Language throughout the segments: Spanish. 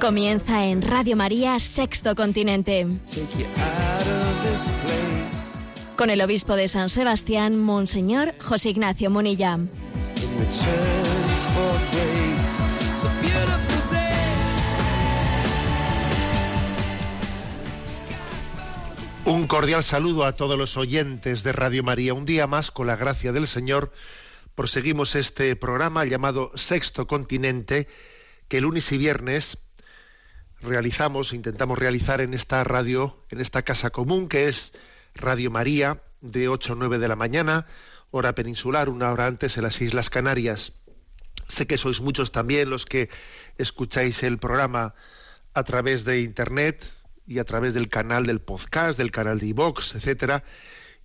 Comienza en Radio María Sexto Continente. Con el obispo de San Sebastián, Monseñor José Ignacio Munilla. Un cordial saludo a todos los oyentes de Radio María. Un día más, con la gracia del Señor, proseguimos este programa llamado Sexto Continente, que lunes y viernes realizamos, intentamos realizar en esta radio, en esta casa común, que es Radio María, de 8 a 9 de la mañana, hora peninsular, una hora antes en las Islas Canarias. Sé que sois muchos también los que escucháis el programa a través de internet y a través del canal del podcast, del canal de iVox, etcétera,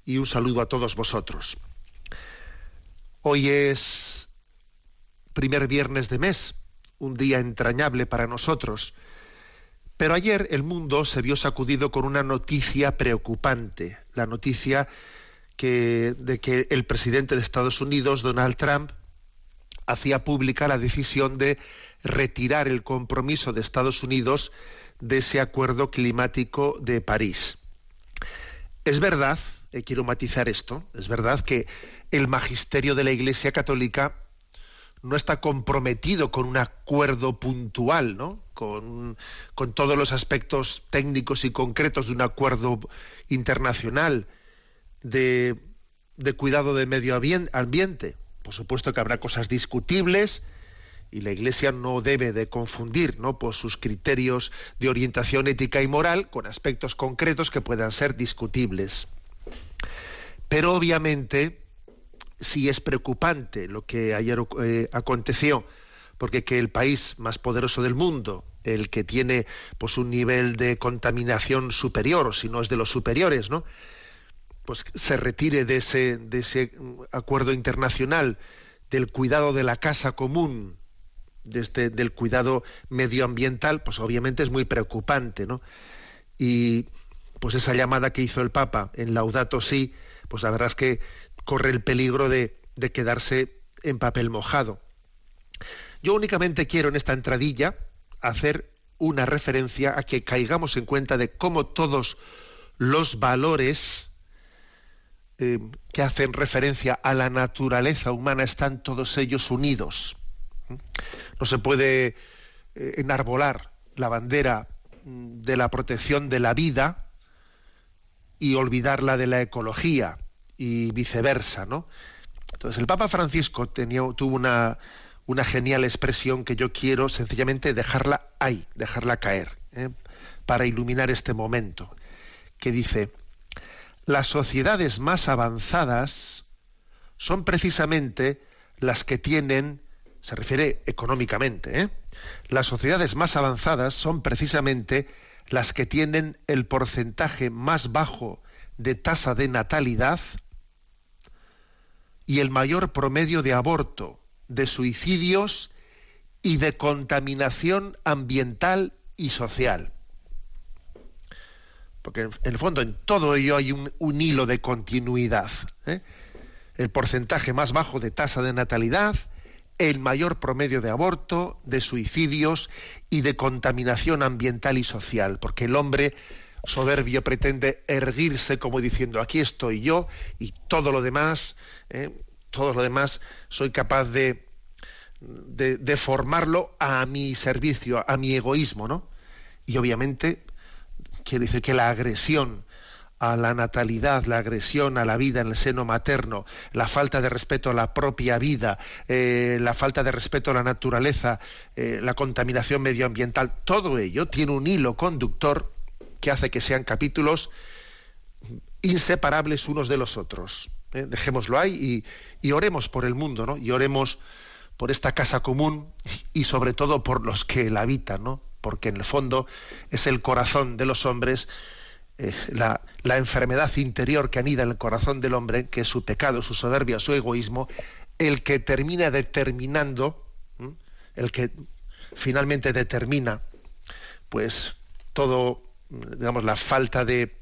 y un saludo a todos vosotros. Hoy es primer viernes de mes, un día entrañable para nosotros. Pero ayer el mundo se vio sacudido con una noticia preocupante, la noticia de que el presidente de Estados Unidos, Donald Trump, hacía pública la decisión de retirar el compromiso de Estados Unidos de ese acuerdo climático de París. Es verdad, eh, quiero matizar esto, es verdad que el magisterio de la Iglesia Católica no está comprometido con un acuerdo puntual, ¿no? con, todos los aspectos técnicos y concretos de un acuerdo internacional de, de cuidado del medio ambien- ambiente. Por supuesto que habrá cosas discutibles y la Iglesia no debe de confundir ¿no? pues sus criterios de orientación ética y moral con aspectos concretos que puedan ser discutibles. Pero obviamente sí es preocupante lo que ayer eh, aconteció, porque que el país más poderoso del mundo, el que tiene pues un nivel de contaminación superior, si no es de los superiores, ¿no? Pues se retire de ese, de ese acuerdo internacional del cuidado de la casa común, de este- del cuidado medioambiental, pues obviamente es muy preocupante, ¿no? Y pues esa llamada que hizo el Papa en Laudato Si, pues la verdad es que corre el peligro de, de quedarse en papel mojado. Yo únicamente quiero en esta entradilla hacer una referencia a que caigamos en cuenta de cómo todos los valores eh, que hacen referencia a la naturaleza humana están todos ellos unidos. No se puede eh, enarbolar la bandera mm, de la protección de la vida y olvidar la de la ecología y viceversa, ¿no? Entonces el Papa Francisco tenía, tuvo una, una genial expresión que yo quiero sencillamente dejarla ahí, dejarla caer, ¿eh? para iluminar este momento, que dice, las sociedades más avanzadas son precisamente las que tienen, se refiere económicamente, ¿eh? las sociedades más avanzadas son precisamente las que tienen el porcentaje más bajo de tasa de natalidad y el mayor promedio de aborto, de suicidios y de contaminación ambiental y social. Porque en el fondo en todo ello hay un, hilo de continuidad. ¿eh? El porcentaje más bajo de tasa de natalidad, el mayor promedio de aborto, de suicidios y de contaminación ambiental y social, porque el hombre soberbio pretende erguirse como diciendo aquí estoy yo y todo lo demás, eh, todo lo demás soy capaz de, de, formarlo a mi servicio, a mi egoísmo, ¿no? Y obviamente quiere decir que la agresión a la natalidad, la agresión a la vida en el seno materno, la falta de respeto a la propia vida, eh, la falta de respeto a la naturaleza, eh, la contaminación medioambiental, todo ello tiene un hilo conductor que hace que sean capítulos inseparables unos de los otros. ¿eh? Dejémoslo ahí y, y oremos por el mundo, ¿no? Y oremos por esta casa común y sobre todo por los que la habitan, ¿no? Porque en el fondo es el corazón de los hombres, eh, la, enfermedad interior que anida en el corazón del hombre, que es su pecado, su soberbia, su egoísmo, el que termina determinando, el que finalmente determina, pues todo, digamos, la falta de,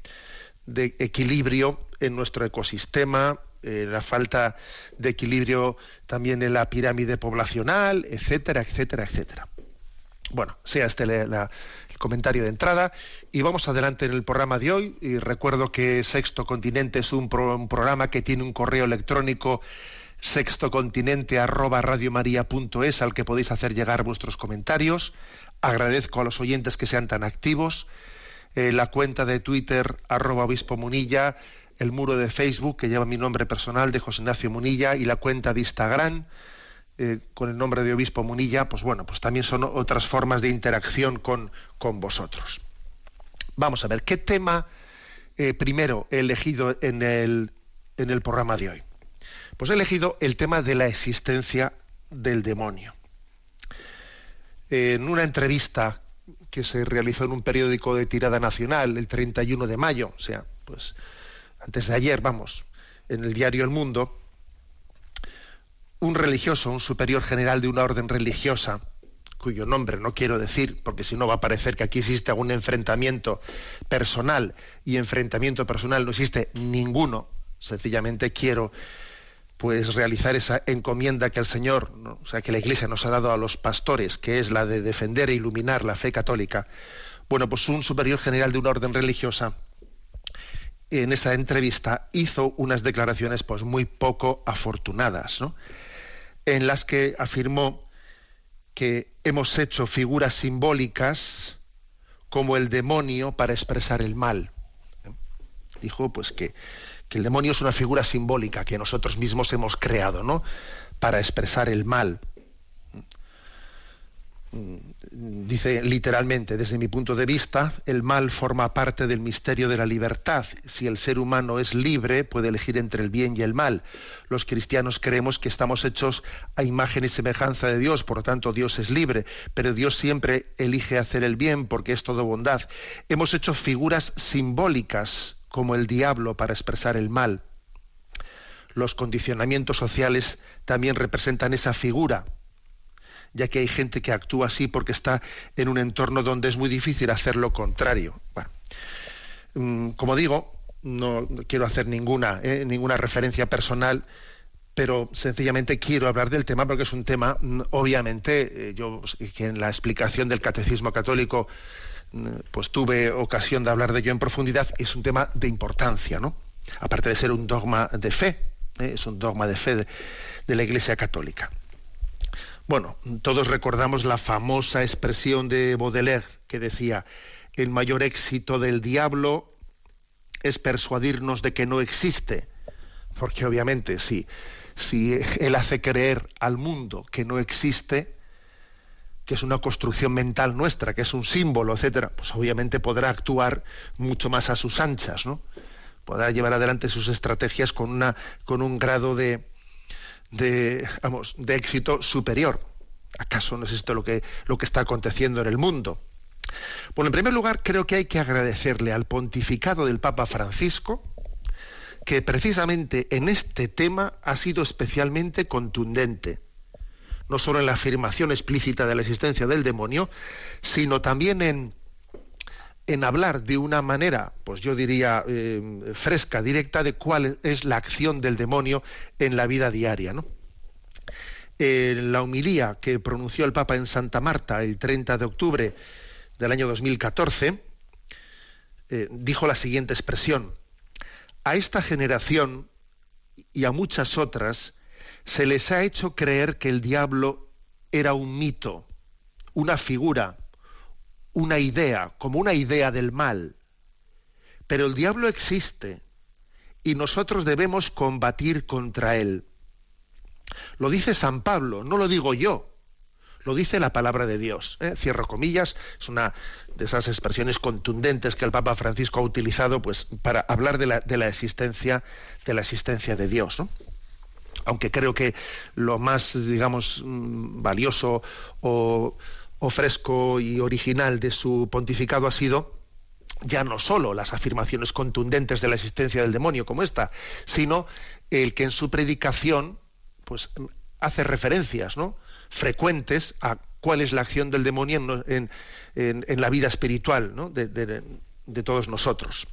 equilibrio en nuestro ecosistema, eh, la falta de equilibrio también en la pirámide poblacional, etcétera, etcétera, etcétera. Bueno, sea este el comentario de entrada y vamos adelante en el programa de hoy. Y recuerdo que Sexto Continente es un, programa que tiene un correo electrónico sextocontinente arroba al que podéis hacer llegar vuestros comentarios. Agradezco a los oyentes que sean tan activos. Eh, la cuenta de Twitter arroba obispo munilla el muro de Facebook que lleva mi nombre personal de José Ignacio Munilla y la cuenta de Instagram eh, con el nombre de Obispo Munilla, pues bueno, pues también son otras formas de interacción con, con vosotros. Vamos a ver, ¿qué tema eh, primero he elegido en el, en el programa de hoy? Pues he elegido el tema de la existencia del demonio. En una entrevista que se realizó en un periódico de tirada nacional el 31 de mayo, o sea, pues antes de ayer, vamos, en el diario El Mundo, un religioso, un superior general de una orden religiosa, cuyo nombre no quiero decir, porque si no va a parecer que aquí existe algún enfrentamiento personal, y enfrentamiento personal no existe ninguno, sencillamente quiero pues realizar esa encomienda que el Señor, o sea, que la Iglesia nos ha dado a los pastores, que es la de defender e iluminar la fe católica. Bueno, pues un superior general de una orden religiosa en esa entrevista hizo unas declaraciones pues muy poco afortunadas, ¿no? en las que afirmó que hemos hecho figuras simbólicas como el demonio para expresar el mal. Dijo pues que, que el demonio es una figura simbólica que nosotros mismos hemos creado, ¿no? Para expresar el mal. Dice literalmente, desde mi punto de vista, el mal forma parte del misterio de la libertad. Si el ser humano es libre, puede elegir entre el bien y el mal. Los cristianos creemos que estamos hechos a imagen y semejanza de Dios, por lo tanto Dios es libre, pero Dios siempre elige hacer el bien porque es todo bondad. Hemos hecho figuras simbólicas como el diablo para expresar el mal. Los condicionamientos sociales también representan esa figura ya que hay gente que actúa así porque está en un entorno donde es muy difícil hacer lo contrario. Bueno, mm, como digo, no quiero hacer ninguna, eh, ninguna referencia personal, pero sencillamente quiero hablar del tema porque es un tema, mm, obviamente, eh, yo en la explicación del catecismo católico pues tuve ocasión de hablar de ello en profundidad, es un tema de importancia, ¿no? Aparte de ser un dogma de fe, ¿eh? es un dogma de fe de la Iglesia Católica. Bueno, todos recordamos la famosa expresión de Baudelaire que decía, el mayor éxito del diablo es persuadirnos de que no existe, porque obviamente si, si él hace creer al mundo que no existe, que es una construcción mental nuestra, que es un símbolo, etcétera, pues obviamente podrá actuar mucho más a sus anchas, ¿no? Podrá llevar adelante sus estrategias con una con un grado de, de, vamos, de éxito superior. ¿Acaso no es esto lo que, lo que está aconteciendo en el mundo? Bueno, en primer lugar, creo que hay que agradecerle al pontificado del Papa Francisco que precisamente en este tema ha sido especialmente contundente, no solo en la afirmación explícita de la existencia del demonio, sino también en, en hablar de una manera, pues yo diría, eh, fresca, directa, de cuál es la acción del demonio en la vida diaria. ¿no? En la humilía que pronunció el Papa en Santa Marta el 30 de octubre del año 2014, eh, dijo la siguiente expresión, a esta generación y a muchas otras se les ha hecho creer que el diablo era un mito, una figura, una idea, como una idea del mal. Pero el diablo existe y nosotros debemos combatir contra él. Lo dice San Pablo, no lo digo yo, lo dice la palabra de Dios. ¿eh? Cierro comillas, es una de esas expresiones contundentes que el Papa Francisco ha utilizado pues, para hablar de la, existencia, de la existencia de Dios. Aunque creo que lo más, digamos, mm, valioso o, fresco y original de su pontificado ha sido ya no solo las afirmaciones contundentes de la existencia del demonio como esta, sino el que en su predicación pues hace referencias ¿no? frecuentes a cuál es la acción del demonio en, la vida espiritual de, todos nosotros.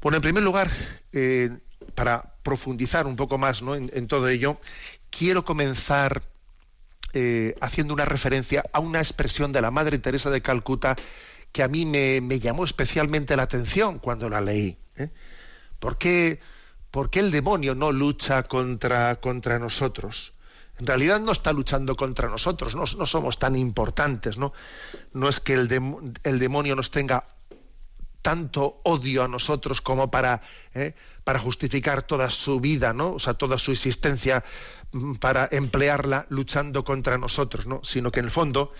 Bueno, en primer lugar, eh, para profundizar un poco más en, todo ello, quiero comenzar eh, haciendo una referencia a una expresión de la Madre Teresa de Calcuta que a mí me, llamó especialmente la atención cuando la leí. ¿eh? ¿Por, qué, el demonio no lucha contra, contra nosotros? En realidad no está luchando contra nosotros, no, somos tan importantes, ¿no? No es que el, el demonio nos tenga tanto odio a nosotros como para, ¿eh? para justificar toda su vida, ¿no? O sea, toda su existencia mm, para emplearla luchando contra nosotros, ¿no? Sino que en el fondo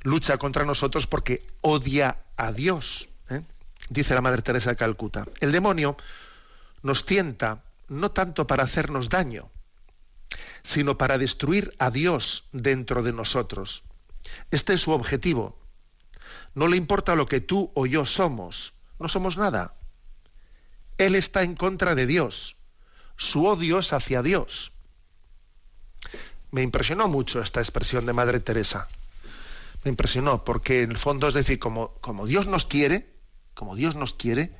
lucha contra nosotros porque odia a Dios. ¿eh? Dice la Madre Teresa de Calcuta. El demonio nos tienta no tanto para hacernos daño, sino para destruir a Dios dentro de nosotros. Este es su objetivo. No le importa lo que tú o yo somos, no somos nada. Él está en contra de Dios. Su odio es hacia Dios. Me impresionó mucho esta expresión de Madre Teresa. Me impresionó porque en el fondo es decir, como, Dios nos quiere, como Dios nos quiere,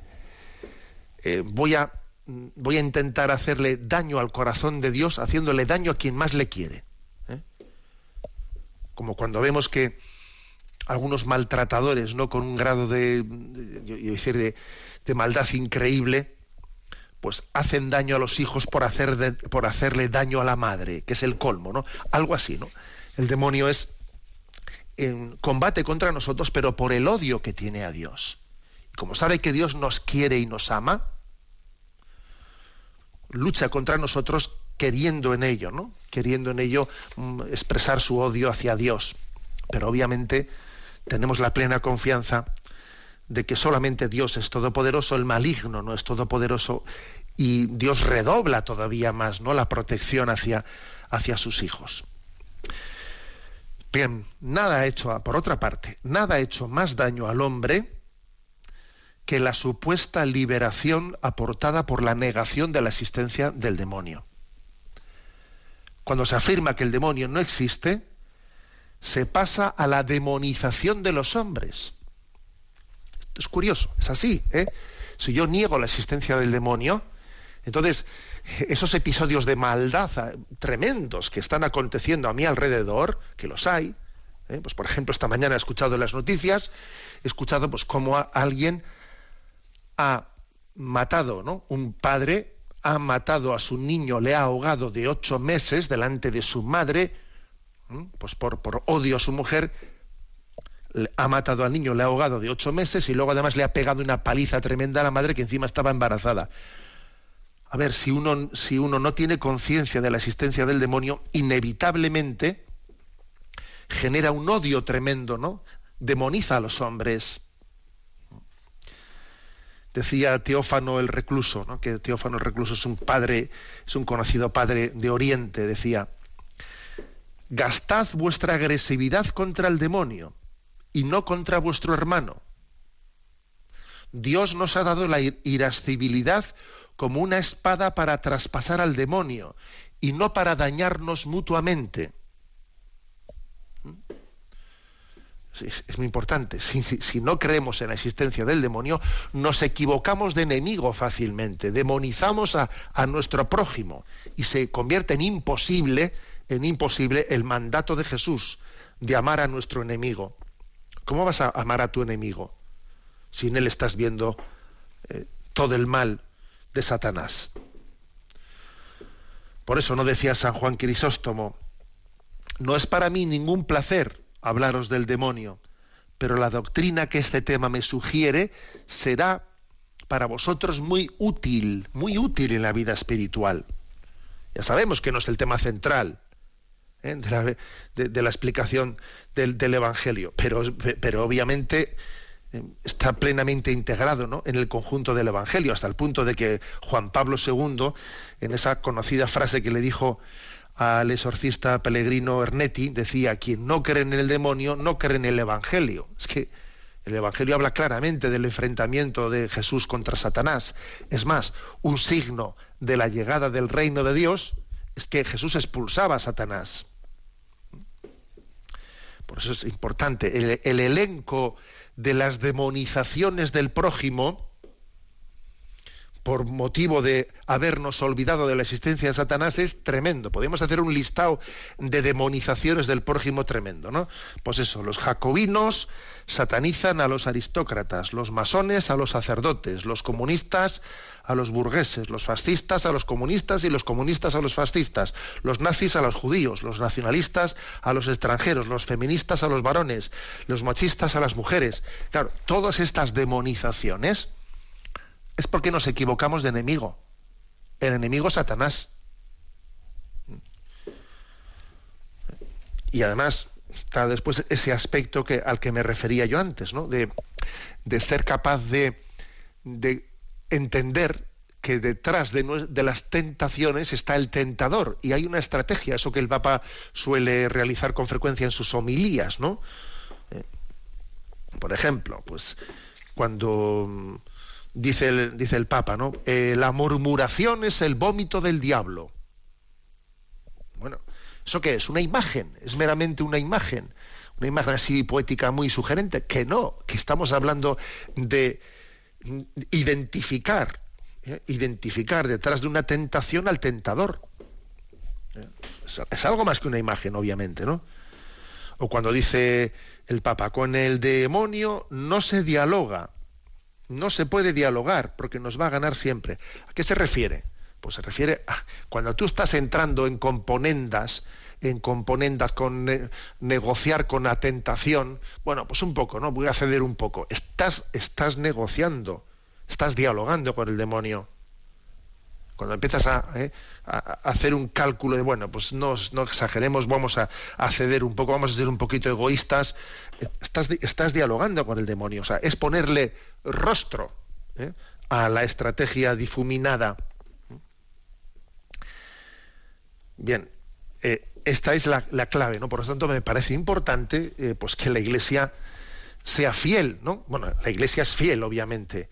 eh, voy, a, voy a intentar hacerle daño al corazón de Dios haciéndole daño a quien más le quiere. ¿eh? Como cuando vemos que algunos maltratadores, ¿no? Con un grado de, decir, de, maldad increíble, pues hacen daño a los hijos por, hacer por hacerle daño a la madre, que es el colmo, ¿no? Algo así, ¿no? El demonio es en combate contra nosotros, pero por el odio que tiene a Dios. Y como sabe que Dios nos quiere y nos ama, lucha contra nosotros queriendo en ello, ¿no? Queriendo en ello mm, expresar su odio hacia Dios. Pero obviamente tenemos la plena confianza de que solamente Dios es todopoderoso, el maligno no es todopoderoso y Dios redobla todavía más ¿no? la protección hacia, hacia sus hijos. Bien, nada ha hecho, por otra parte, nada ha hecho más daño al hombre que la supuesta liberación aportada por la negación de la existencia del demonio. Cuando se afirma que el demonio no existe, se pasa a la demonización de los hombres. es curioso, es así. ¿eh? Si yo niego la existencia del demonio, entonces esos episodios de maldad ah, tremendos que están aconteciendo a mi alrededor, que los hay, ¿eh? pues por ejemplo esta mañana he escuchado en las noticias, he escuchado pues cómo alguien ha matado, ¿no? Un padre ha matado a su niño, le ha ahogado de ocho meses delante de su madre, pues por, por odio a su mujer, ha matado al niño, le ha ahogado de ocho meses y luego además le ha pegado una paliza tremenda a la madre que encima estaba embarazada. A ver, si uno, si uno no tiene conciencia de la existencia del demonio, inevitablemente genera un odio tremendo, ¿no? Demoniza a los hombres. Decía Teófano el recluso, ¿no? que Teófano el recluso es un padre, es un conocido padre de Oriente, decía, gastad vuestra agresividad contra el demonio y no contra vuestro hermano. Dios nos ha dado la irascibilidad como una espada para traspasar al demonio y no para dañarnos mutuamente. Es, muy importante. Si, no creemos en la existencia del demonio, nos equivocamos de enemigo fácilmente, demonizamos a, nuestro prójimo y se convierte en imposible en imposible el mandato de Jesús de amar a nuestro enemigo. ¿Cómo vas a amar a tu enemigo si en él estás viendo eh, todo el mal de Satanás? Por eso no decía San Juan Crisóstomo, no es para mí ningún placer hablaros del demonio, pero la doctrina que este tema me sugiere será para vosotros muy útil, muy útil en la vida espiritual. Ya sabemos que no es el tema central, ¿eh? de, la, explicación del, Evangelio. Pero, obviamente eh, está plenamente integrado en el conjunto del Evangelio, hasta el punto de que Juan Pablo II, en esa conocida frase que le dijo al exorcista Pellegrino Ernetti, decía, quien no cree en el demonio, no cree en el Evangelio. Es que el Evangelio habla claramente del enfrentamiento de Jesús contra Satanás. Es más, un signo de la llegada del reino de Dios es que Jesús expulsaba a Satanás. Por eso es importante. El, el elenco de las demonizaciones del prójimo, por motivo de habernos olvidado de la existencia de Satanás es tremendo. Podemos hacer un listado de demonizaciones del prójimo tremendo, ¿no? Pues eso, los jacobinos satanizan a los aristócratas, los masones a los sacerdotes, los comunistas a los burgueses, los fascistas a los comunistas y los comunistas a los fascistas, los nazis a los judíos, los nacionalistas a los extranjeros, los feministas a los varones, los machistas a las mujeres. Claro, todas estas demonizaciones es porque nos equivocamos de enemigo. El enemigo es Satanás. Y además está después ese aspecto que, al que me refería yo antes, ¿no? de, ser capaz de, de, entender que detrás de, las tentaciones está el tentador y hay una estrategia, eso que el Papa suele realizar con frecuencia en sus homilías, ¿no? Eh, por ejemplo, pues cuando dice el, dice el Papa, ¿no? Eh, la murmuración es el vómito del diablo. Bueno, ¿eso qué es? Una imagen, es meramente una imagen, una imagen así poética muy sugerente, que no, que estamos hablando de identificar, ¿eh? identificar detrás de una tentación al tentador. ¿Eh? Es, algo más que una imagen, obviamente, ¿no? O cuando dice el Papa, con el demonio no se dialoga, no se puede dialogar porque nos va a ganar siempre. ¿A qué se refiere? Pues se refiere a cuando tú estás entrando en componendas, en componendas con negociar con la tentación, bueno, pues un poco, ¿no? Voy a ceder un poco. Estás, estás negociando, estás dialogando con el demonio. Cuando empiezas a, ¿eh? hacer un cálculo de, bueno, pues no, no exageremos, vamos a, ceder un poco, vamos a ser un poquito egoístas, estás, estás dialogando con el demonio. O sea, es ponerle rostro ¿eh? a la estrategia difuminada. Bien, eh, esta es la, clave, ¿no? Por lo tanto, me parece importante pues que la Iglesia sea fiel, ¿no? Bueno, la Iglesia es fiel, obviamente,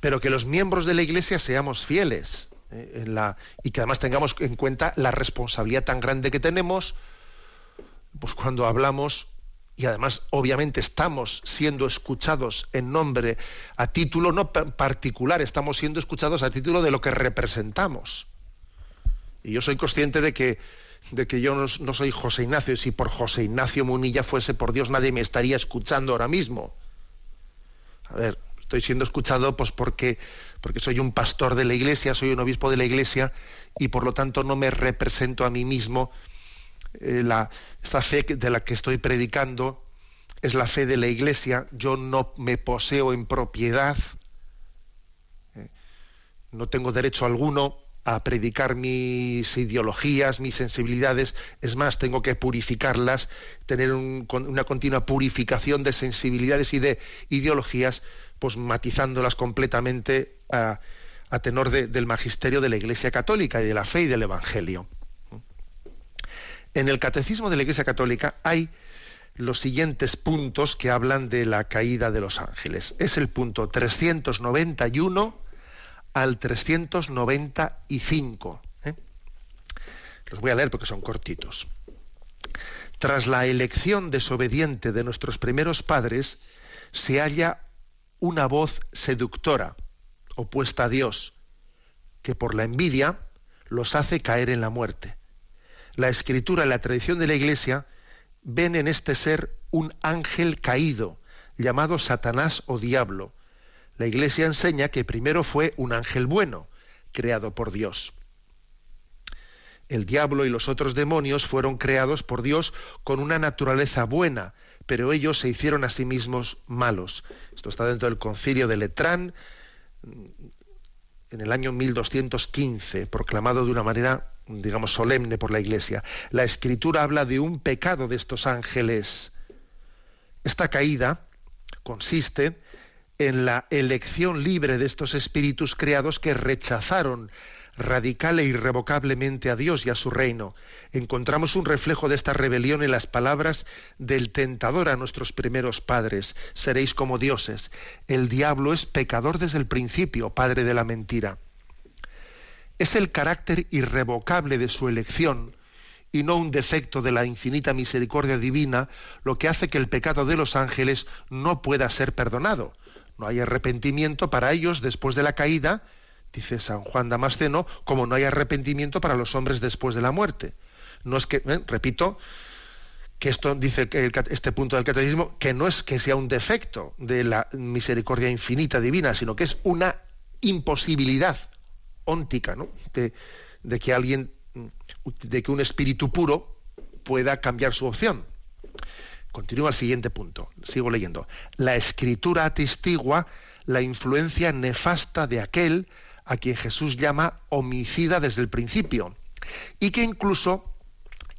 pero que los miembros de la Iglesia seamos fieles. Eh, en la, y que además tengamos en cuenta la responsabilidad tan grande que tenemos, pues cuando hablamos y además obviamente estamos siendo escuchados en nombre, a título no particular, estamos siendo escuchados a título de lo que representamos. Y yo soy consciente de que, de que yo no, soy José Ignacio, y si por José Ignacio Munilla fuese por Dios nadie me estaría escuchando ahora mismo. A ver, estoy siendo escuchado pues porque, porque soy un pastor de la iglesia, soy un obispo de la iglesia y por lo tanto no me represento a mí mismo. Eh, la, esta fe de la que estoy predicando es la fe de la iglesia, yo no me poseo en propiedad, eh, no tengo derecho alguno a predicar mis ideologías, mis sensibilidades, es más, tengo que purificarlas, tener una continua purificación de sensibilidades y de ideologías pues matizándolas completamente a, tenor del magisterio de la Iglesia Católica y de la fe y del Evangelio. En el Catecismo de la Iglesia Católica hay los siguientes puntos que hablan de la caída de los ángeles. Es el punto 391 al 395. ¿eh? Los voy a leer porque son cortitos. Tras la elección desobediente de nuestros primeros padres, se halla una voz seductora, opuesta a Dios, que por la envidia los hace caer en la muerte. La escritura y la tradición de la Iglesia ven en este ser un ángel caído, llamado Satanás o diablo. La Iglesia enseña que primero fue un ángel bueno, creado por Dios. El diablo y los otros demonios fueron creados por Dios con una naturaleza buena, pero ellos se hicieron a sí mismos malos. Esto está dentro del concilio de Letrán en el año 1215, proclamado de una manera, digamos, solemne por la Iglesia. La Escritura habla de un pecado de estos ángeles. Esta caída consiste en la elección libre de estos espíritus creados que rechazaron radical e irrevocablemente a Dios y a su reino. Encontramos un reflejo de esta rebelión en las palabras del tentador a nuestros primeros padres. Seréis como dioses. El diablo es pecador desde el principio, padre de la mentira. Es el carácter irrevocable de su elección y no un defecto de la infinita misericordia divina lo que hace que el pecado de los ángeles no pueda ser perdonado. No hay arrepentimiento para ellos después de la caída, dice San Juan Damasceno, como no hay arrepentimiento para los hombres después de la muerte. No es que, ¿eh? repito, que esto dice este punto del catecismo, que no es que sea un defecto de la misericordia infinita divina, sino que es una imposibilidad óntica, ¿no? de, de que alguien, de que un espíritu puro pueda cambiar su opción. Continúa el siguiente punto, sigo leyendo. La escritura atestigua la influencia nefasta de aquel a quien Jesús llama homicida desde el principio, y que incluso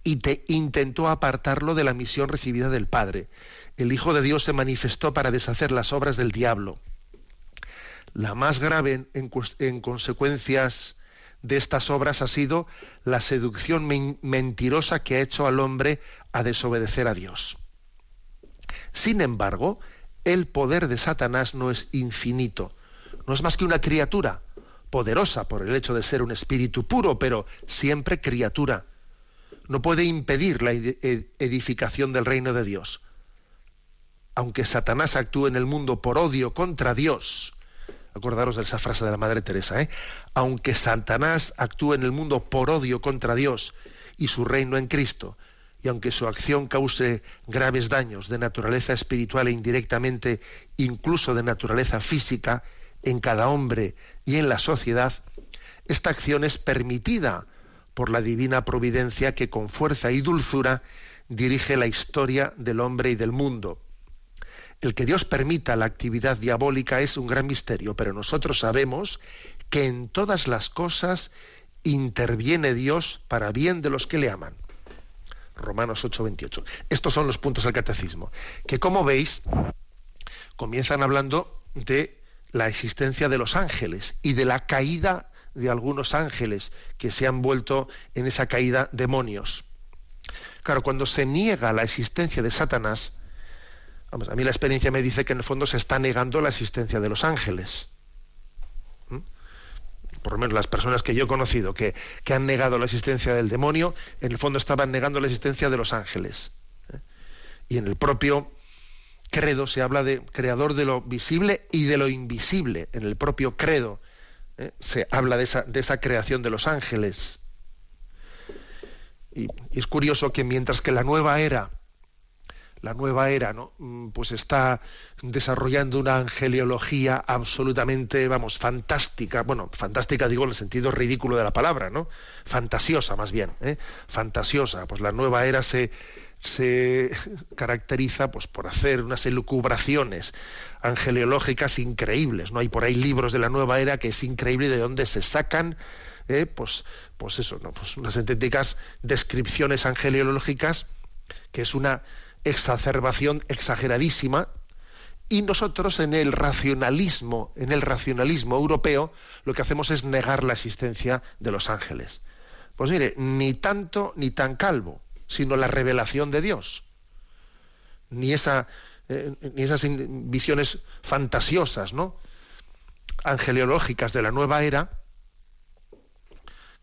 intentó apartarlo de la misión recibida del Padre. El Hijo de Dios se manifestó para deshacer las obras del diablo. La más grave en, consecuencias de estas obras ha sido la seducción mentirosa que ha hecho al hombre a desobedecer a Dios. Sin embargo, el poder de Satanás no es infinito, no es más que una criatura, poderosa por el hecho de ser un espíritu puro, pero siempre criatura. No puede impedir la edificación del reino de Dios. Aunque Satanás actúe en el mundo por odio contra Dios, acordaros de esa frase de la Madre Teresa, ¿eh? aunque Satanás actúe en el mundo por odio contra Dios y su reino en Cristo, y aunque su acción cause graves daños de naturaleza espiritual e indirectamente incluso de naturaleza física, en cada hombre y en la sociedad, esta acción es permitida por la divina providencia que con fuerza y dulzura dirige la historia del hombre y del mundo. El que Dios permita la actividad diabólica es un gran misterio, pero nosotros sabemos que en todas las cosas interviene Dios para bien de los que le aman. Romanos 8:28. Estos son los puntos del catecismo, que como veis comienzan hablando de la existencia de los ángeles y de la caída de algunos ángeles que se han vuelto en esa caída demonios. Claro, cuando se niega la existencia de Satanás, vamos, a mí la experiencia me dice que en el fondo se está negando la existencia de los ángeles. Por lo menos las personas que yo he conocido que, que, han negado la existencia del demonio, en el fondo estaban negando la existencia de los ángeles. ¿eh? Y en el propio credo se habla de creador de lo visible y de lo invisible. En el propio credo ¿eh? se habla de esa, de esa, creación de los ángeles. Y, es curioso que mientras que la nueva era, la nueva era, ¿no? Mm, pues está desarrollando una angeliología absolutamente, vamos, fantástica. Bueno, fantástica digo en el sentido ridículo de la palabra, ¿no? Fantasiosa más bien, ¿eh? fantasiosa. Pues la nueva era se se caracteriza pues, por hacer unas elucubraciones angeliológicas increíbles. ¿no? Hay por ahí libros de la nueva era que es increíble de dónde se sacan eh, pues, pues eso, ¿no? pues unas auténticas descripciones angeliológicas, que es una exacerbación exageradísima. Y nosotros en el racionalismo, en el racionalismo europeo, lo que hacemos es negar la existencia de los ángeles. Pues mire, ni tanto ni tan calvo sino la revelación de Dios. Ni, esa, eh, ni esas visiones fantasiosas, ¿no? Angeliológicas de la nueva era,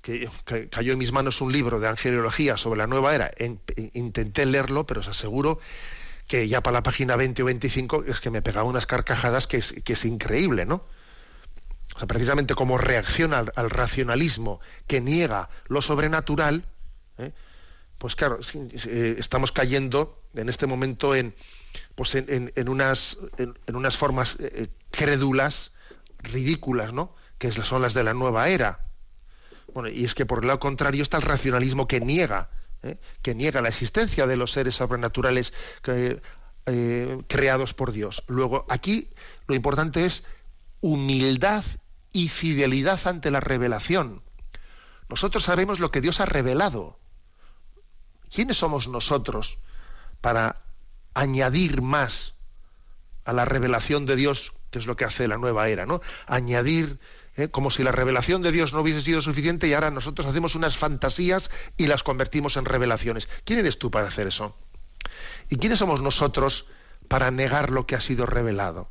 que, cayó en mis manos un libro de angeliología sobre la nueva era. intenté leerlo, pero os aseguro que ya para la página 20 o 25 es que me pegaba unas carcajadas que es, que es increíble, ¿no? O sea, precisamente como reacción al, racionalismo que niega lo sobrenatural, ¿eh? pues claro, eh, estamos cayendo en este momento en, pues en, unas, en, unas formas eh, crédulas, ridículas, ¿no? Que son las de la nueva era. Bueno, y es que por el lado contrario está el racionalismo que niega, que niega la existencia de los seres sobrenaturales creados por Dios. Luego, aquí lo importante es humildad y fidelidad ante la revelación. Nosotros sabemos lo que Dios ha revelado ¿Quiénes somos nosotros para añadir más a la revelación de Dios que es lo que hace la nueva era, ¿no? Añadir, ¿eh? como si la revelación de Dios no hubiese sido suficiente y ahora nosotros hacemos unas fantasías y las convertimos en revelaciones. ¿Quién eres tú para hacer eso? ¿Y quiénes somos nosotros para negar lo que ha sido revelado?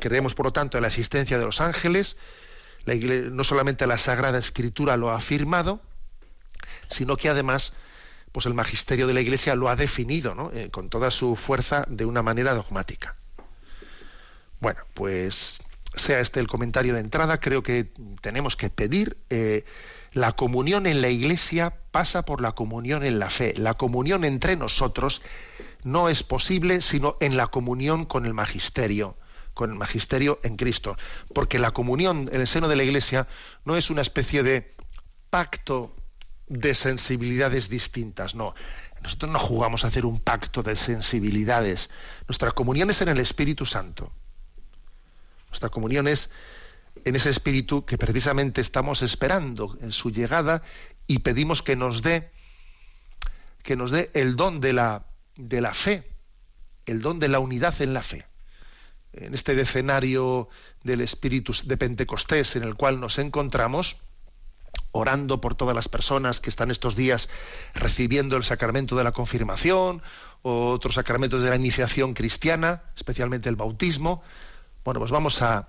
Creemos, por lo tanto, en la existencia de los ángeles, no solamente la Sagrada Escritura lo ha afirmado, sino que además pues el magisterio de la Iglesia lo ha definido eh, con toda su fuerza de una manera dogmática. Bueno, pues sea este el comentario de entrada, creo que tenemos que pedir eh, la comunión en la Iglesia pasa por la comunión en la fe. La comunión entre nosotros no es posible sino en la comunión con el magisterio, con el magisterio en Cristo, porque la comunión en el seno de la Iglesia no es una especie de pacto de sensibilidades distintas, no. Nosotros no jugamos a hacer un pacto de sensibilidades. Nuestra comunión es en el Espíritu Santo. Nuestra comunión es en ese Espíritu que precisamente estamos esperando en su llegada y pedimos que nos dé que nos dé el don de la, de la fe, el don de la unidad en la fe. En este decenario del Espíritu de Pentecostés en el cual nos encontramos, orando por todas las personas que están estos días recibiendo el sacramento de la confirmación otros sacramentos de la iniciación cristiana, especialmente el bautismo. Bueno, pues vamos a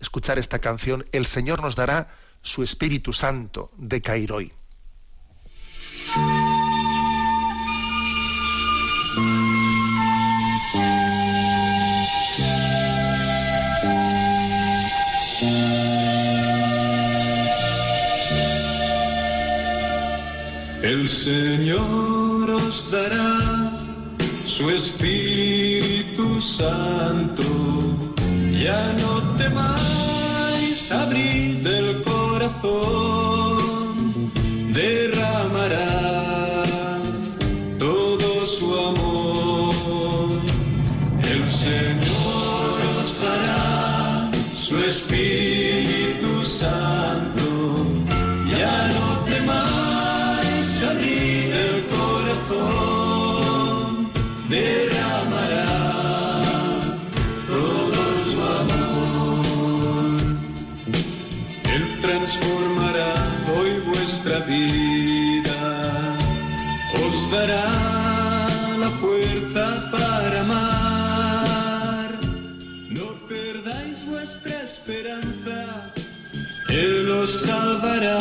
escuchar esta canción. El Señor nos dará su Espíritu Santo de Cairoi. El Señor os dará su Espíritu Santo. Ya no temáis abrir el corazón, derramará todo su amor. El Señor os dará su Espíritu Salvará.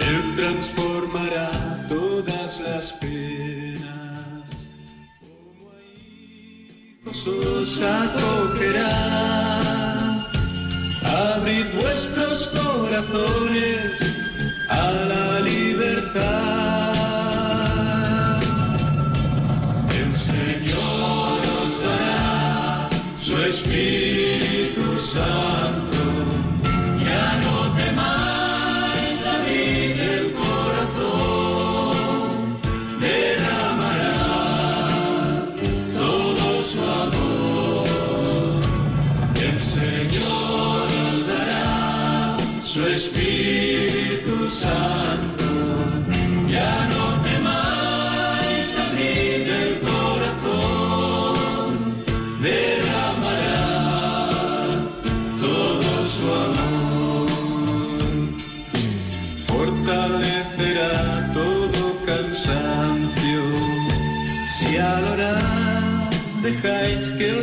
Él transformará todas las penas. Como hijos os acogerá. Abrid vuestros corazones a la libertad.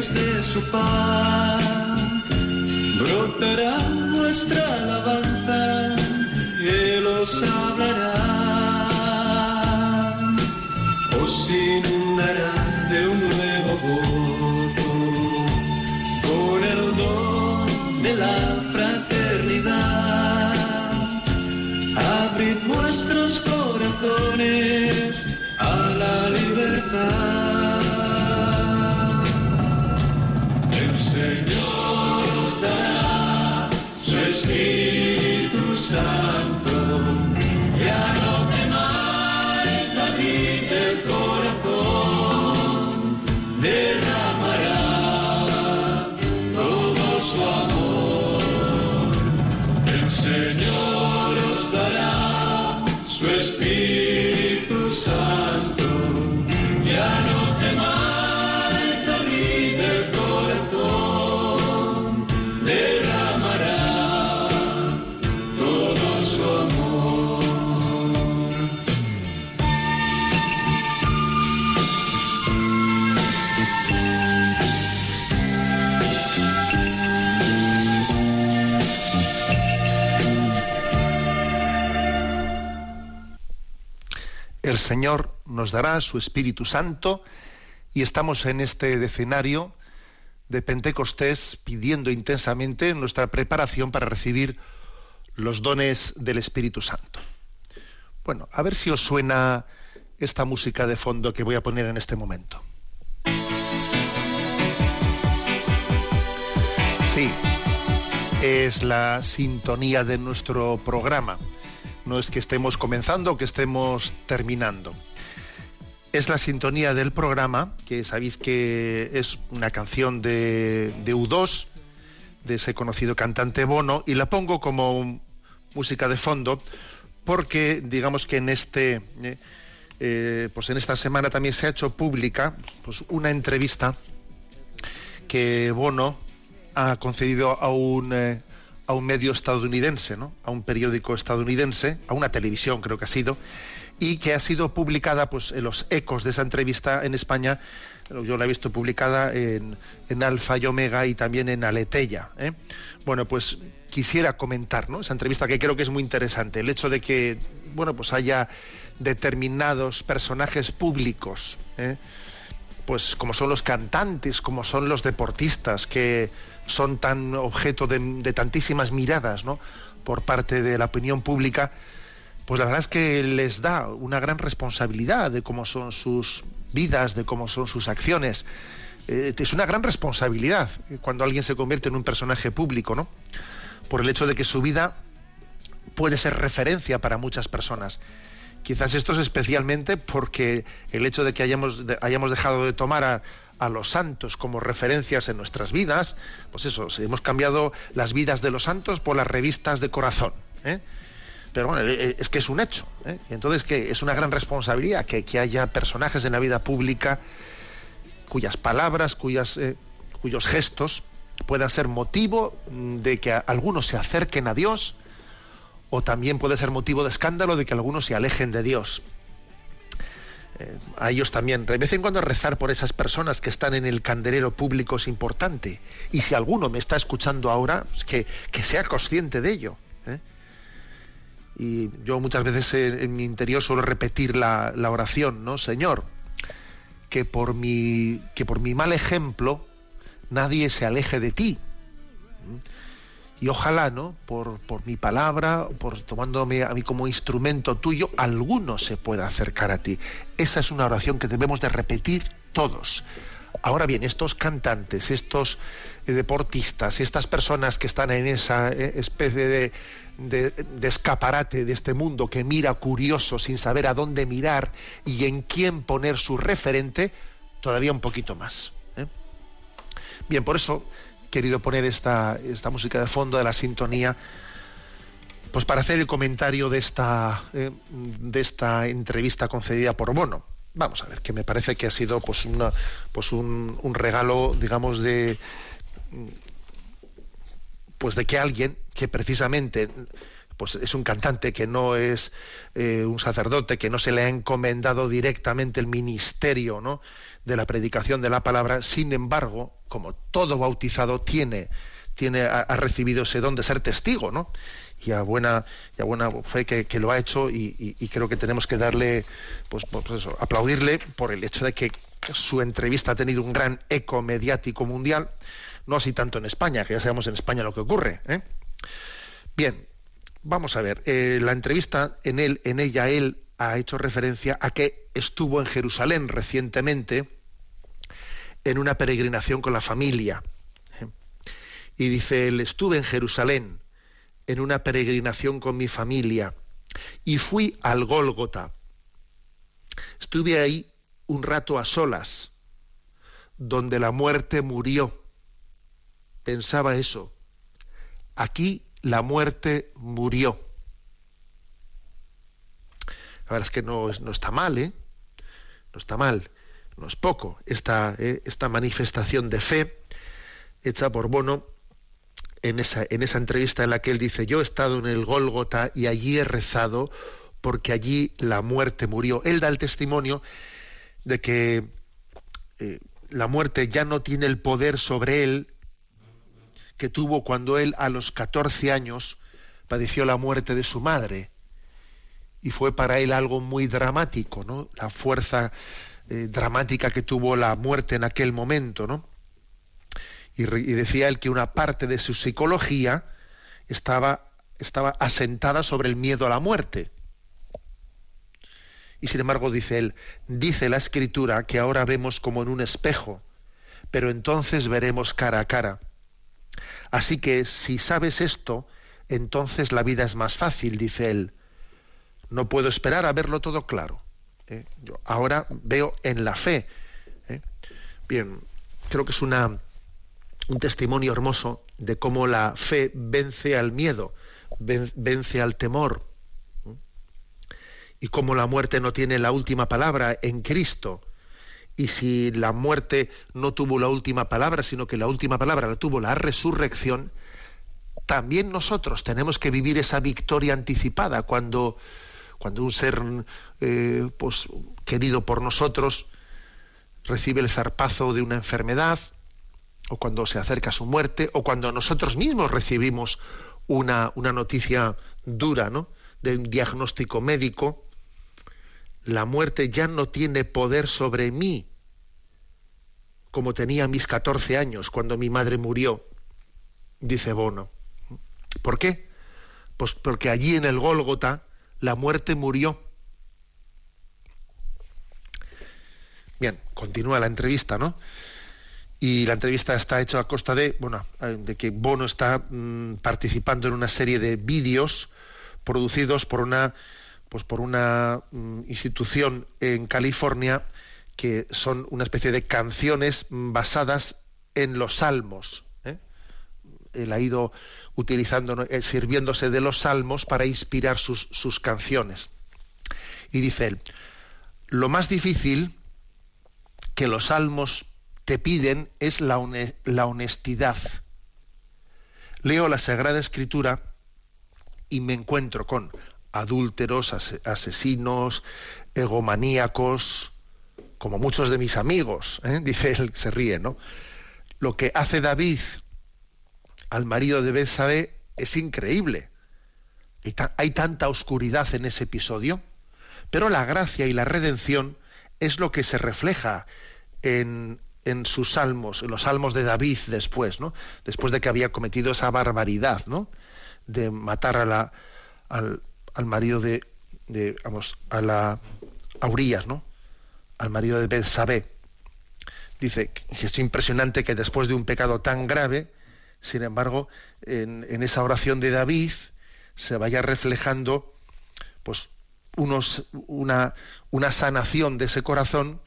Dé su paz, brotará nuestra alabanza, Él os hablará, Señor nos dará su Espíritu Santo y estamos en este escenario de Pentecostés pidiendo intensamente nuestra preparación para recibir los dones del Espíritu Santo. Bueno, a ver si os suena esta música de fondo que voy a poner en este momento. Sí, es la sintonía de nuestro programa. No es que estemos comenzando o que estemos terminando. Es la sintonía del programa, que sabéis que es una canción de, de U2, de ese conocido cantante Bono, y la pongo como música de fondo porque digamos que en este eh, eh, pues en esta semana también se ha hecho pública pues una entrevista que Bono ha concedido a un eh, a un medio estadounidense, ¿no? a un periódico estadounidense, a una televisión creo que ha sido, y que ha sido publicada pues, en los ecos de esa entrevista en España. Yo la he visto publicada en, en Alfa y Omega y también en Aleteya. ¿eh? Bueno, pues quisiera comentar ¿no? esa entrevista que creo que es muy interesante. El hecho de que bueno, pues haya determinados personajes públicos, ¿eh? Pues como son los cantantes, como son los deportistas, que son tan objeto de, tantísimas miradas ¿no? por parte de la opinión pública, pues la verdad es que les da una gran responsabilidad de cómo son sus vidas, de cómo son sus acciones. Eh, es una gran responsabilidad cuando alguien se convierte en un personaje público, ¿no? Por el hecho de que su vida puede ser referencia para muchas personas. Quizás esto es especialmente porque el hecho de que hayamos, hayamos dejado de tomar a, los santos como referencias en nuestras vidas, pues eso, hemos cambiado las vidas de los santos por las revistas de corazón. ¿eh? Pero bueno, eh, eh, es que es un hecho. entonces que es una gran responsabilidad que, haya personajes en la vida pública cuyas palabras, cuyas, cuyos gestos puedan ser motivo de que algunos se acerquen a Dios o también puede ser motivo de escándalo de que algunos se alejen de Dios. Eh, a ellos también. De vez en cuando rezar por esas personas que están en el candelero público es importante. Y si alguno me está escuchando ahora, pues que, sea consciente de ello. ¿eh? Y yo muchas veces en, mi interior suelo repetir la, oración, ¿no? Señor, que por, mi, que por mi mal ejemplo nadie se aleje de ti y ojalá, ¿no? Por, por, mi palabra, por tomándome a mí como instrumento tuyo, alguno se pueda acercar a ti. Esa es una oración que debemos de repetir todos. Ahora bien, estos cantantes, estos eh, deportistas, estas personas que están en esa eh, especie de, de, escaparate de este mundo que mira curioso sin saber a dónde mirar y en quién poner su referente, todavía un poquito más. ¿eh? Bien, por eso querido poner esta, esta música de fondo de la sintonía, pues para hacer el comentario de esta, eh, de esta entrevista concedida por Bono. Vamos a ver, que me parece que ha sido pues, una, pues un, un regalo, digamos, de pues de que alguien que precisamente pues es un cantante que no es eh, un sacerdote, que no se le ha encomendado directamente el ministerio ¿no? De la predicación de la palabra, sin embargo, como todo bautizado tiene, tiene ha, recibido ese don de ser testigo, ¿no? Y a buena, y a buena fe que, lo ha hecho y, creo que tenemos que darle, pues, pues, eso, aplaudirle por el hecho de que su entrevista ha tenido un gran eco mediático mundial, no así tanto en España, que ya sabemos en España lo que ocurre. ¿eh? Bien, vamos a ver, eh, la entrevista en él, en ella él ha hecho referencia a que estuvo en Jerusalén recientemente en una peregrinación con la familia. Y dice él, estuve en Jerusalén en una peregrinación con mi familia y fui al Gólgota. Estuve ahí un rato a solas, donde la muerte murió. Pensaba eso. Aquí la muerte murió. La verdad es que no, no está mal, ¿eh? No está mal, no es poco esta, ¿eh? esta manifestación de fe hecha por Bono en esa, en esa entrevista en la que él dice, yo he estado en el Gólgota y allí he rezado porque allí la muerte murió. Él da el testimonio de que eh, la muerte ya no tiene el poder sobre él que tuvo cuando él a los 14 años padeció la muerte de su madre y fue para él algo muy dramático, ¿no? La fuerza eh, dramática que tuvo la muerte en aquel momento, ¿no? Y, y, decía él que una parte de su psicología estaba, estaba asentada sobre el miedo a la muerte. Y sin embargo, dice él, dice la escritura que ahora vemos como en un espejo, pero entonces veremos cara a cara. Así que si sabes esto, entonces la vida es más fácil, dice él. No puedo esperar a verlo todo claro. ¿eh? Ahora veo en la fe. ¿eh? Bien, creo que es una, un testimonio hermoso de cómo la fe vence al miedo, vence al temor, ¿eh? y cómo la muerte no tiene la última palabra en Cristo. Y si la muerte no tuvo la última palabra, sino que la última palabra la tuvo la resurrección, también nosotros tenemos que vivir esa victoria anticipada cuando cuando un ser eh, pues, querido por nosotros recibe el zarpazo de una enfermedad, o cuando se acerca su muerte, o cuando nosotros mismos recibimos una, una noticia dura ¿no? de un diagnóstico médico, la muerte ya no tiene poder sobre mí, como tenía mis 14 años cuando mi madre murió, dice Bono. ¿Por qué? Pues porque allí en el Gólgota la muerte murió. Bien, continúa la entrevista, ¿no? Y la entrevista está hecha a costa de, bueno, de que Bono está mm, participando en una serie de vídeos producidos por una, pues por una mm, institución en California que son una especie de canciones basadas en los salmos. ¿eh? Él ha ido utilizando, eh, sirviéndose de los salmos para inspirar sus, sus canciones. Y dice él, lo más difícil que los salmos te piden es la, la honestidad. Leo la Sagrada Escritura y me encuentro con adúlteros, asesinos, egomaníacos, como muchos de mis amigos, ¿eh? dice él, se ríe, ¿no? Lo que hace David al marido de Bethsabe es increíble. Hay, tanta oscuridad en ese episodio, pero la gracia y la redención es lo que se refleja en, sus salmos, en los salmos de David después, ¿no? Después de que había cometido esa barbaridad, ¿no? De matar a la, al, marido de, vamos, a la a Urias, ¿no? Al marido de Bethsabe. Dice, es impresionante que después de un pecado tan grave, sin embargo, en, esa oración de David se vaya reflejando pues, unos, una, una sanación de ese corazón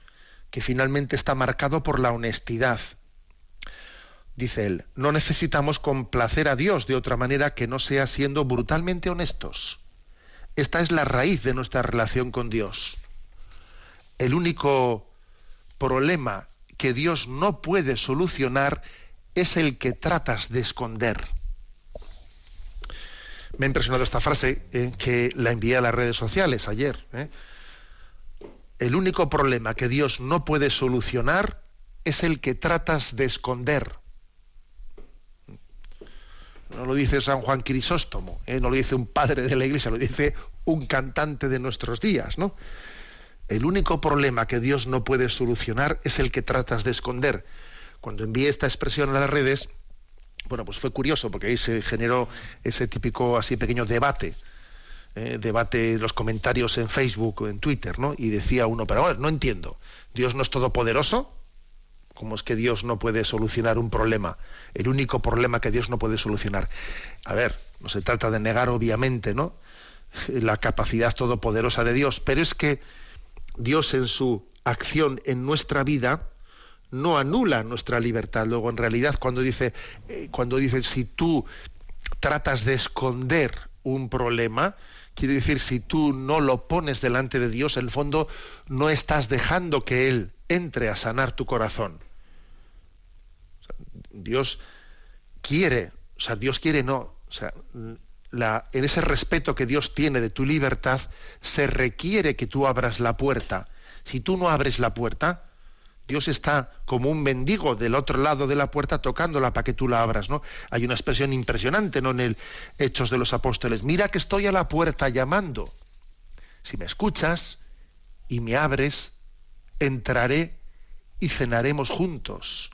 que finalmente está marcado por la honestidad. Dice él, no necesitamos complacer a Dios de otra manera que no sea siendo brutalmente honestos. Esta es la raíz de nuestra relación con Dios. El único problema que Dios no puede solucionar es el que tratas de esconder. Me ha impresionado esta frase eh, que la envié a las redes sociales ayer. Eh. El único problema que Dios no puede solucionar es el que tratas de esconder. No lo dice San Juan Crisóstomo, eh, no lo dice un padre de la iglesia, lo dice un cantante de nuestros días, ¿no? El único problema que Dios no puede solucionar es el que tratas de esconder cuando envié esta expresión a las redes, bueno, pues fue curioso porque ahí se generó ese típico así pequeño debate, eh, debate los comentarios en Facebook o en Twitter, ¿no? Y decía uno, pero bueno, no entiendo, ¿Dios no es todopoderoso? ¿Cómo es que Dios no puede solucionar un problema? El único problema que Dios no puede solucionar. A ver, no se trata de negar obviamente, ¿no? La capacidad todopoderosa de Dios, pero es que Dios en su acción en nuestra vida, no anula nuestra libertad. Luego, en realidad, cuando dice, eh, cuando dice si tú tratas de esconder un problema, quiere decir si tú no lo pones delante de Dios, en el fondo no estás dejando que Él entre a sanar tu corazón. Dios quiere, o sea, Dios quiere no, o sea, la, en ese respeto que Dios tiene de tu libertad, se requiere que tú abras la puerta. Si tú no abres la puerta, Dios está como un mendigo del otro lado de la puerta tocándola para que tú la abras, ¿no? Hay una expresión impresionante, ¿no? En el Hechos de los Apóstoles. Mira que estoy a la puerta llamando. Si me escuchas y me abres, entraré y cenaremos juntos.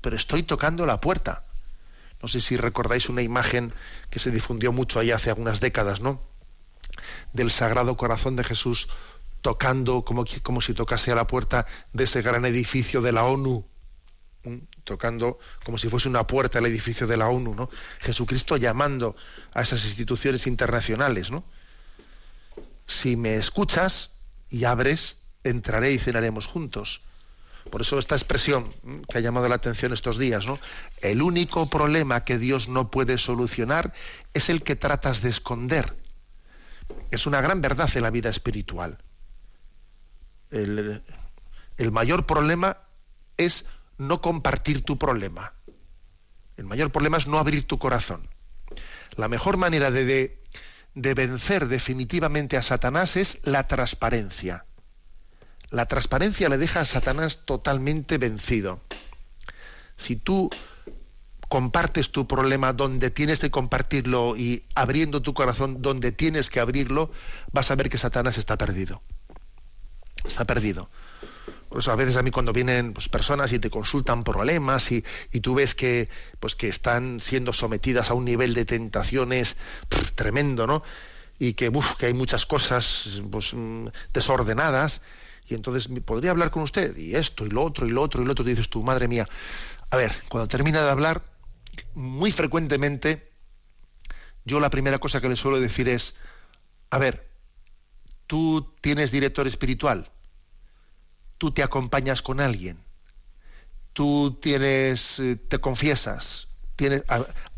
Pero estoy tocando la puerta. No sé si recordáis una imagen que se difundió mucho ahí hace algunas décadas, ¿no? Del Sagrado Corazón de Jesús tocando como, como si tocase a la puerta de ese gran edificio de la ONU, tocando como si fuese una puerta al edificio de la ONU. Jesucristo llamando a esas instituciones internacionales, ¿no? Si me escuchas y abres, entraré y cenaremos juntos. Por eso esta expresión que ha llamado la atención estos días, ¿no? El único problema que Dios no puede solucionar es el que tratas de esconder. Es una gran verdad en la vida espiritual. El, mayor problema es no compartir tu problema. El mayor problema es no abrir tu corazón. La mejor manera de, de, vencer definitivamente a Satanás es la transparencia. La transparencia le deja a Satanás totalmente vencido. Si tú compartes tu problema donde tienes que compartirlo y abriendo tu corazón donde tienes que abrirlo, vas a ver que Satanás está perdido. Está perdido. Por eso a veces a mí cuando vienen pues, personas y te consultan problemas y, tú ves que, pues, que están siendo sometidas a un nivel de tentaciones tremendo, ¿no? Y que, que hay muchas cosas pues, mm, desordenadas. Y entonces podría hablar con usted y esto y lo otro y lo otro y lo otro. Y dices tú, madre mía. A ver, cuando termina de hablar, muy frecuentemente yo la primera cosa que le suelo decir es, a ver, tú tienes director espiritual tú te acompañas con alguien, tú tienes, eh, te confiesas, tienes,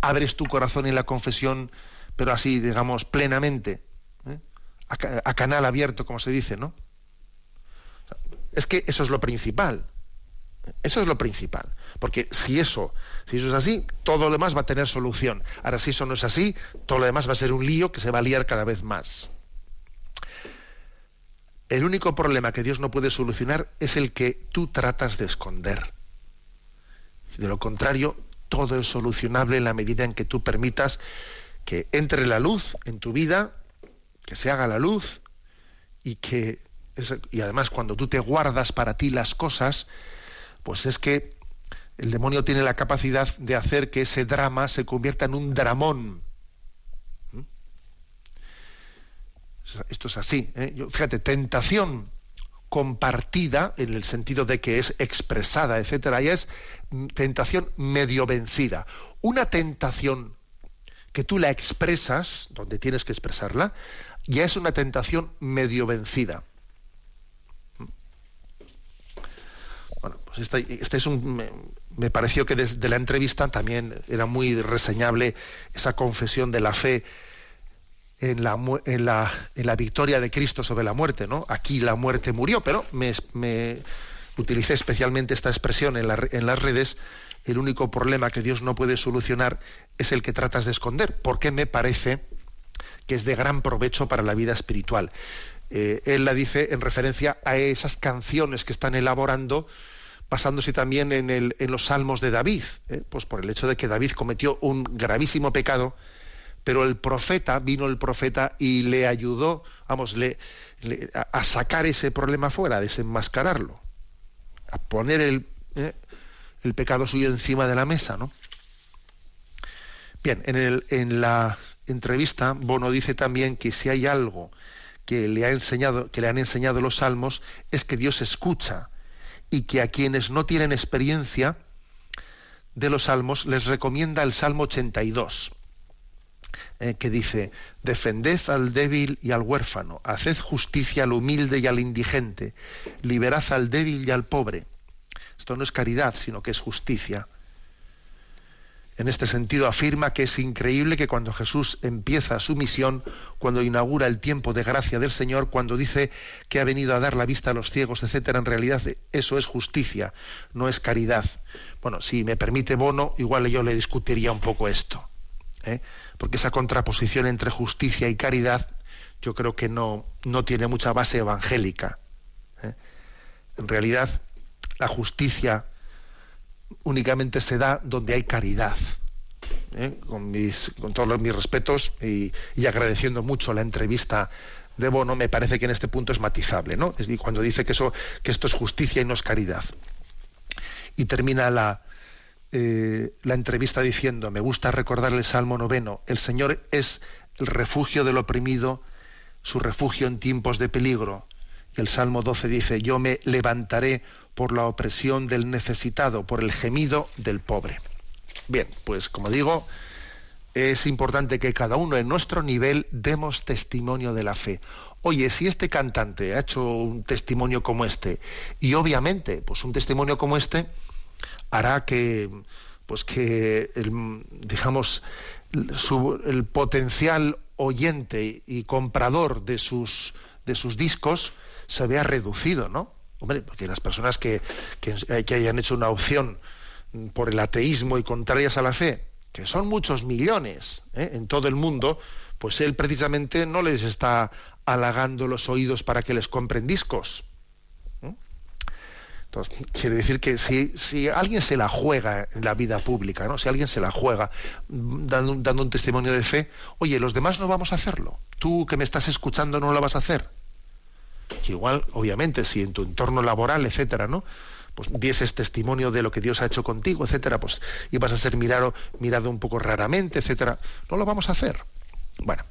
abres tu corazón en la confesión, pero así, digamos, plenamente, ¿eh? a, canal abierto, como se dice, ¿no? Es que eso es lo principal. Eso es lo principal. Porque si eso, si eso es así, todo lo demás va a tener solución. Ahora, si eso no es así, todo lo demás va a ser un lío que se va a liar cada vez más. El único problema que Dios no puede solucionar es el que tú tratas de esconder. De lo contrario, todo es solucionable en la medida en que tú permitas que entre la luz en tu vida, que se haga la luz y que y además cuando tú te guardas para ti las cosas, pues es que el demonio tiene la capacidad de hacer que ese drama se convierta en un dramón Esto es así. ¿eh? fíjate, tentación compartida, en el sentido de que es expresada, etcétera, ya es tentación medio vencida. Una tentación que tú la expresas, donde tienes que expresarla, ya es una tentación medio vencida. Bueno, pues este, este es un. Me, me, pareció que desde la entrevista también era muy reseñable esa confesión de la fe en la, en la, en la victoria de Cristo sobre la muerte, ¿no? Aquí la muerte murió, pero me, utilicé especialmente esta expresión en, en las redes, el único problema que Dios no puede solucionar es el que tratas de esconder, porque me parece que es de gran provecho para la vida espiritual. Eh, él la dice en referencia a esas canciones que están elaborando, basándose también en, el, en los salmos de David, ¿eh? pues por el hecho de que David cometió un gravísimo pecado, pero el profeta, vino el profeta y le ayudó, vamos, a, sacar ese problema fuera, a desenmascararlo, a poner el, eh, el pecado suyo encima de la mesa, ¿no? Bien, en, el, en la entrevista, Bono dice también que si hay algo que le, ha enseñado, que le han enseñado los salmos es que Dios escucha y que a quienes no tienen experiencia de los salmos les recomienda el Salmo 82. Eh, que dice, defended al débil y al huérfano, haced justicia al humilde y al indigente, liberad al débil y al pobre. Esto no es caridad, sino que es justicia. En este sentido afirma que es increíble que cuando Jesús empieza su misión, cuando inaugura el tiempo de gracia del Señor, cuando dice que ha venido a dar la vista a los ciegos, etcétera, en realidad eso es justicia, no es caridad. Bueno, si me permite Bono, igual yo le discutiría un poco esto. ¿Eh? porque esa contraposición entre justicia y caridad yo creo que no, no tiene mucha base evangélica. ¿eh? En realidad, la justicia únicamente se da donde hay caridad. ¿eh? Con, todos mis respetos y, agradeciendo mucho la entrevista de Bono me parece que en este punto es matizable, ¿no? Es decir, cuando dice que, eso, que esto es justicia y no es caridad. Y termina la, eh, la entrevista diciendo, me gusta recordar el Salmo noveno, el Señor es el refugio del oprimido, su refugio en tiempos de peligro. Y el Salmo 12 dice, yo me levantaré por la opresión del necesitado, por el gemido del pobre. Bien, pues como digo, es importante que cada uno en nuestro nivel demos testimonio de la fe. Oye, si este cantante ha hecho un testimonio como este, y obviamente, pues un testimonio como este hará que, pues que, el, digamos, el potencial oyente y comprador de sus, de sus discos se vea reducido, ¿no? Hombre, porque las personas que, que hayan hecho una opción por el ateísmo y contrarias a la fe, que son muchos millones ¿eh? en todo el mundo, pues él precisamente no les está halagando los oídos para que les compren discos. Entonces, quiere decir que si, si, alguien se la juega en la vida pública, ¿no? si alguien se la juega dando, dando un testimonio de fe, oye, los demás no vamos a hacerlo. Tú que me estás escuchando no lo vas a hacer. Que igual, obviamente, si en tu entorno laboral, etcétera, ¿no? pues dieses testimonio de lo que Dios ha hecho contigo, etcétera, pues ibas a ser mirado, mirado un poco raramente, etcétera. No lo vamos a hacer. Bueno,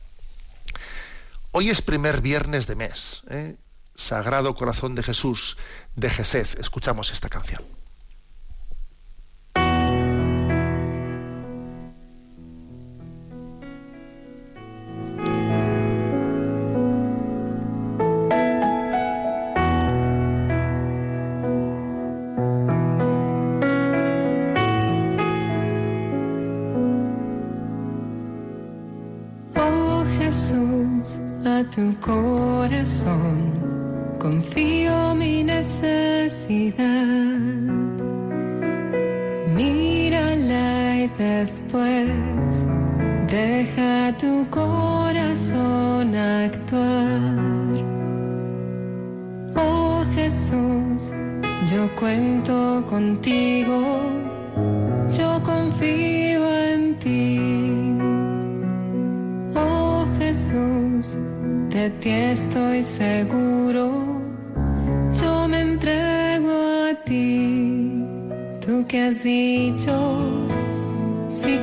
hoy es primer viernes de mes. ¿eh? Sagrado Corazón de Jesús de Gesed. Escuchamos esta canción. tu corazón confío mi necesidad. Mírala y después deja tu corazón actuar. Oh Jesús, yo cuento contigo, yo confío en ti. Oh Jesús, de ti estoy seguro, tú que has dicho, si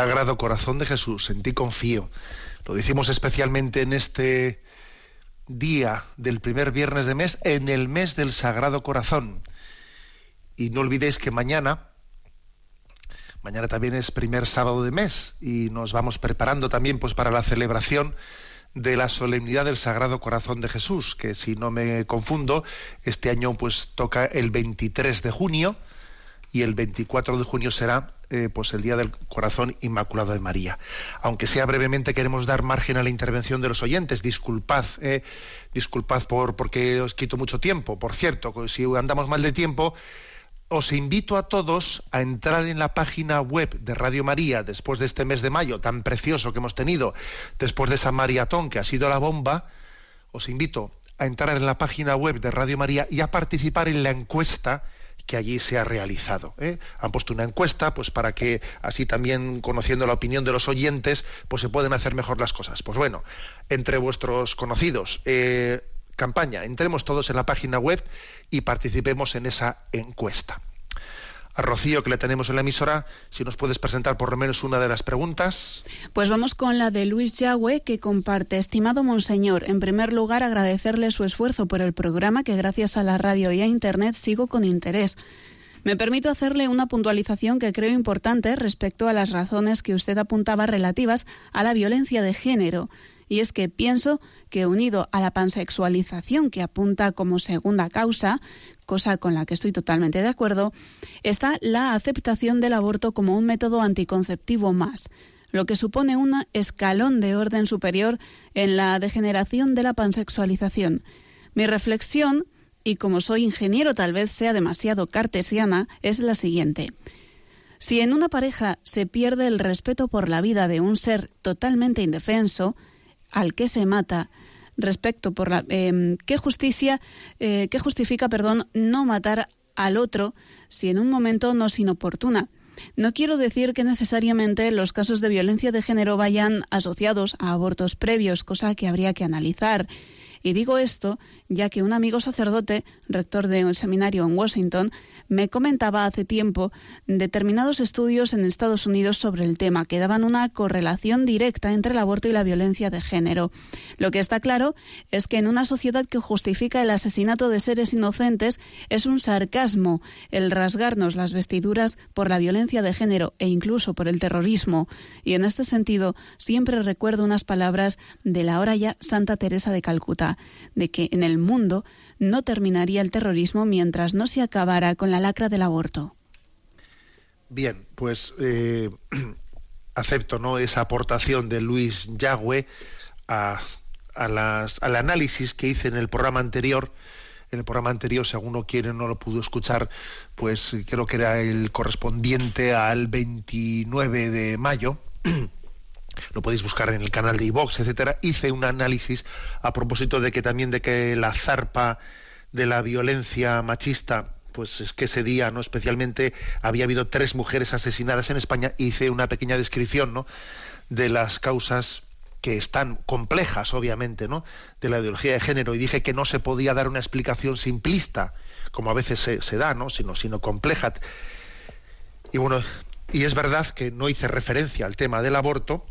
Sagrado Corazón de Jesús, en ti confío. Lo decimos especialmente en este día del primer viernes de mes, en el mes del Sagrado Corazón. Y no olvidéis que mañana, mañana también es primer sábado de mes y nos vamos preparando también pues para la celebración de la solemnidad del Sagrado Corazón de Jesús, que si no me confundo, este año pues toca el 23 de junio y el 24 de junio será eh, pues el Día del Corazón Inmaculado de María. Aunque sea brevemente, queremos dar margen a la intervención de los oyentes. Disculpad, eh, disculpad por porque os quito mucho tiempo. Por cierto, si andamos mal de tiempo, os invito a todos a entrar en la página web de Radio María después de este mes de mayo tan precioso que hemos tenido, después de esa maratón que ha sido la bomba. Os invito a entrar en la página web de Radio María y a participar en la encuesta que allí se ha realizado. ¿eh? Han puesto una encuesta, pues para que así también conociendo la opinión de los oyentes, pues se pueden hacer mejor las cosas. Pues bueno, entre vuestros conocidos, eh, campaña, entremos todos en la página web y participemos en esa encuesta a Rocío, que le tenemos en la emisora, si nos puedes presentar por lo menos una de las preguntas. Pues vamos con la de Luis Yagüe, que comparte. Estimado Monseñor, en primer lugar agradecerle su esfuerzo por el programa, que gracias a la radio y a Internet sigo con interés. Me permito hacerle una puntualización que creo importante respecto a las razones que usted apuntaba relativas a la violencia de género. Y es que pienso que unido a la pansexualización que apunta como segunda causa, cosa con la que estoy totalmente de acuerdo, está la aceptación del aborto como un método anticonceptivo más, lo que supone un escalón de orden superior en la degeneración de la pansexualización. Mi reflexión, y como soy ingeniero tal vez sea demasiado cartesiana, es la siguiente. Si en una pareja se pierde el respeto por la vida de un ser totalmente indefenso, al que se mata, respecto por la eh, qué justicia eh, qué justifica perdón no matar al otro si en un momento no es inoportuna. No quiero decir que necesariamente los casos de violencia de género vayan asociados a abortos previos, cosa que habría que analizar. Y digo esto ya que un amigo sacerdote, rector de un seminario en Washington, me comentaba hace tiempo determinados estudios en Estados Unidos sobre el tema que daban una correlación directa entre el aborto y la violencia de género. Lo que está claro es que en una sociedad que justifica el asesinato de seres inocentes es un sarcasmo el rasgarnos las vestiduras por la violencia de género e incluso por el terrorismo. Y en este sentido siempre recuerdo unas palabras de la ahora ya Santa Teresa de Calcuta, de que en el mundo no terminaría el terrorismo mientras no se acabara con la lacra del aborto. Bien, pues eh, acepto ¿no? esa aportación de Luis Yagüe a, las, al análisis que hice en el programa anterior. En el programa anterior, si alguno quiere, no lo pudo escuchar, pues creo que era el correspondiente al 29 de mayo. lo podéis buscar en el canal de iVox, etcétera, hice un análisis a propósito de que también de que la zarpa de la violencia machista pues es que ese día, ¿no? Especialmente había habido tres mujeres asesinadas en España. Hice una pequeña descripción, ¿no? De las causas que están complejas, obviamente, ¿no? De la ideología de género y dije que no se podía dar una explicación simplista, como a veces se, se da, ¿no? Sino, sino compleja. Y bueno, y es verdad que no hice referencia al tema del aborto,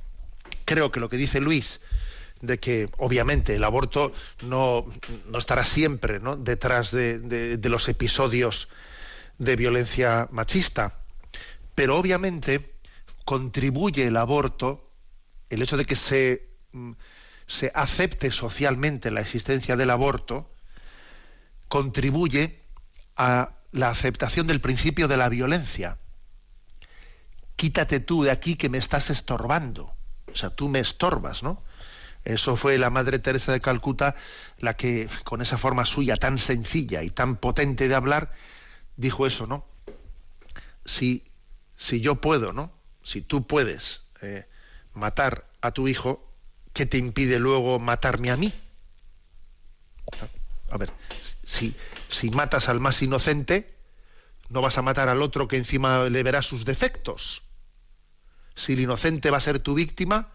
creo que lo que dice Luis de que obviamente el aborto no, estará siempre detrás de, los episodios de violencia machista, pero obviamente contribuye el aborto, el hecho de que se, mm, se acepte socialmente la existencia del aborto, contribuye a la aceptación del principio de la violencia. Quítate tú de aquí que me estás estorbando. O sea, tú me estorbas, ¿no? Eso fue la Madre Teresa de Calcuta la que, con esa forma suya tan sencilla y tan potente de hablar, dijo eso, ¿no? Si, si yo puedo, ¿no? Si tú puedes eh, matar a tu hijo, ¿qué te impide luego matarme a mí? A ver, si, si matas al más inocente, no vas a matar al otro que encima le verá sus defectos si el inocente va a ser tu víctima,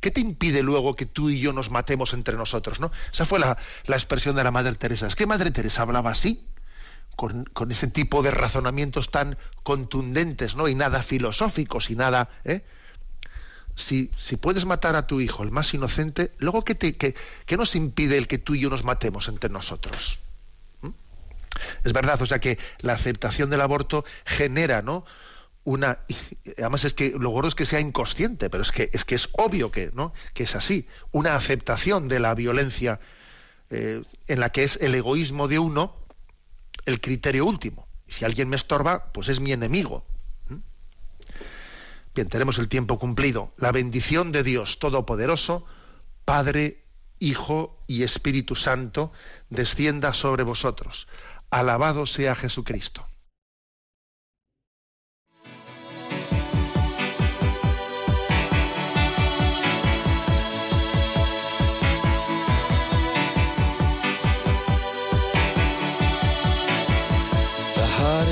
¿qué te impide luego que tú y yo nos matemos entre nosotros? ¿no? Esa fue la, expresión de la Madre Teresa. ¿Es que Madre Teresa hablaba así? Con, ese tipo de razonamientos tan contundentes, ¿no? Y nada filosóficos y nada, ¿eh? si, si puedes matar a tu hijo, el más inocente, luego ¿qué, te, qué, qué nos impide el que tú y yo nos matemos entre nosotros? ¿Mm? Es verdad, o sea que la aceptación del aborto genera, ¿no? Una, además es que lo gordo es que sea inconsciente, pero es que es que es obvio que, ¿no? que es así, una aceptación de la violencia eh, en la que es el egoísmo de uno el criterio último. Si alguien me estorba, pues es mi enemigo. ¿Mm? Bien, tenemos el tiempo cumplido. La bendición de Dios Todopoderoso, Padre, Hijo y Espíritu Santo, descienda sobre vosotros. Alabado sea Jesucristo.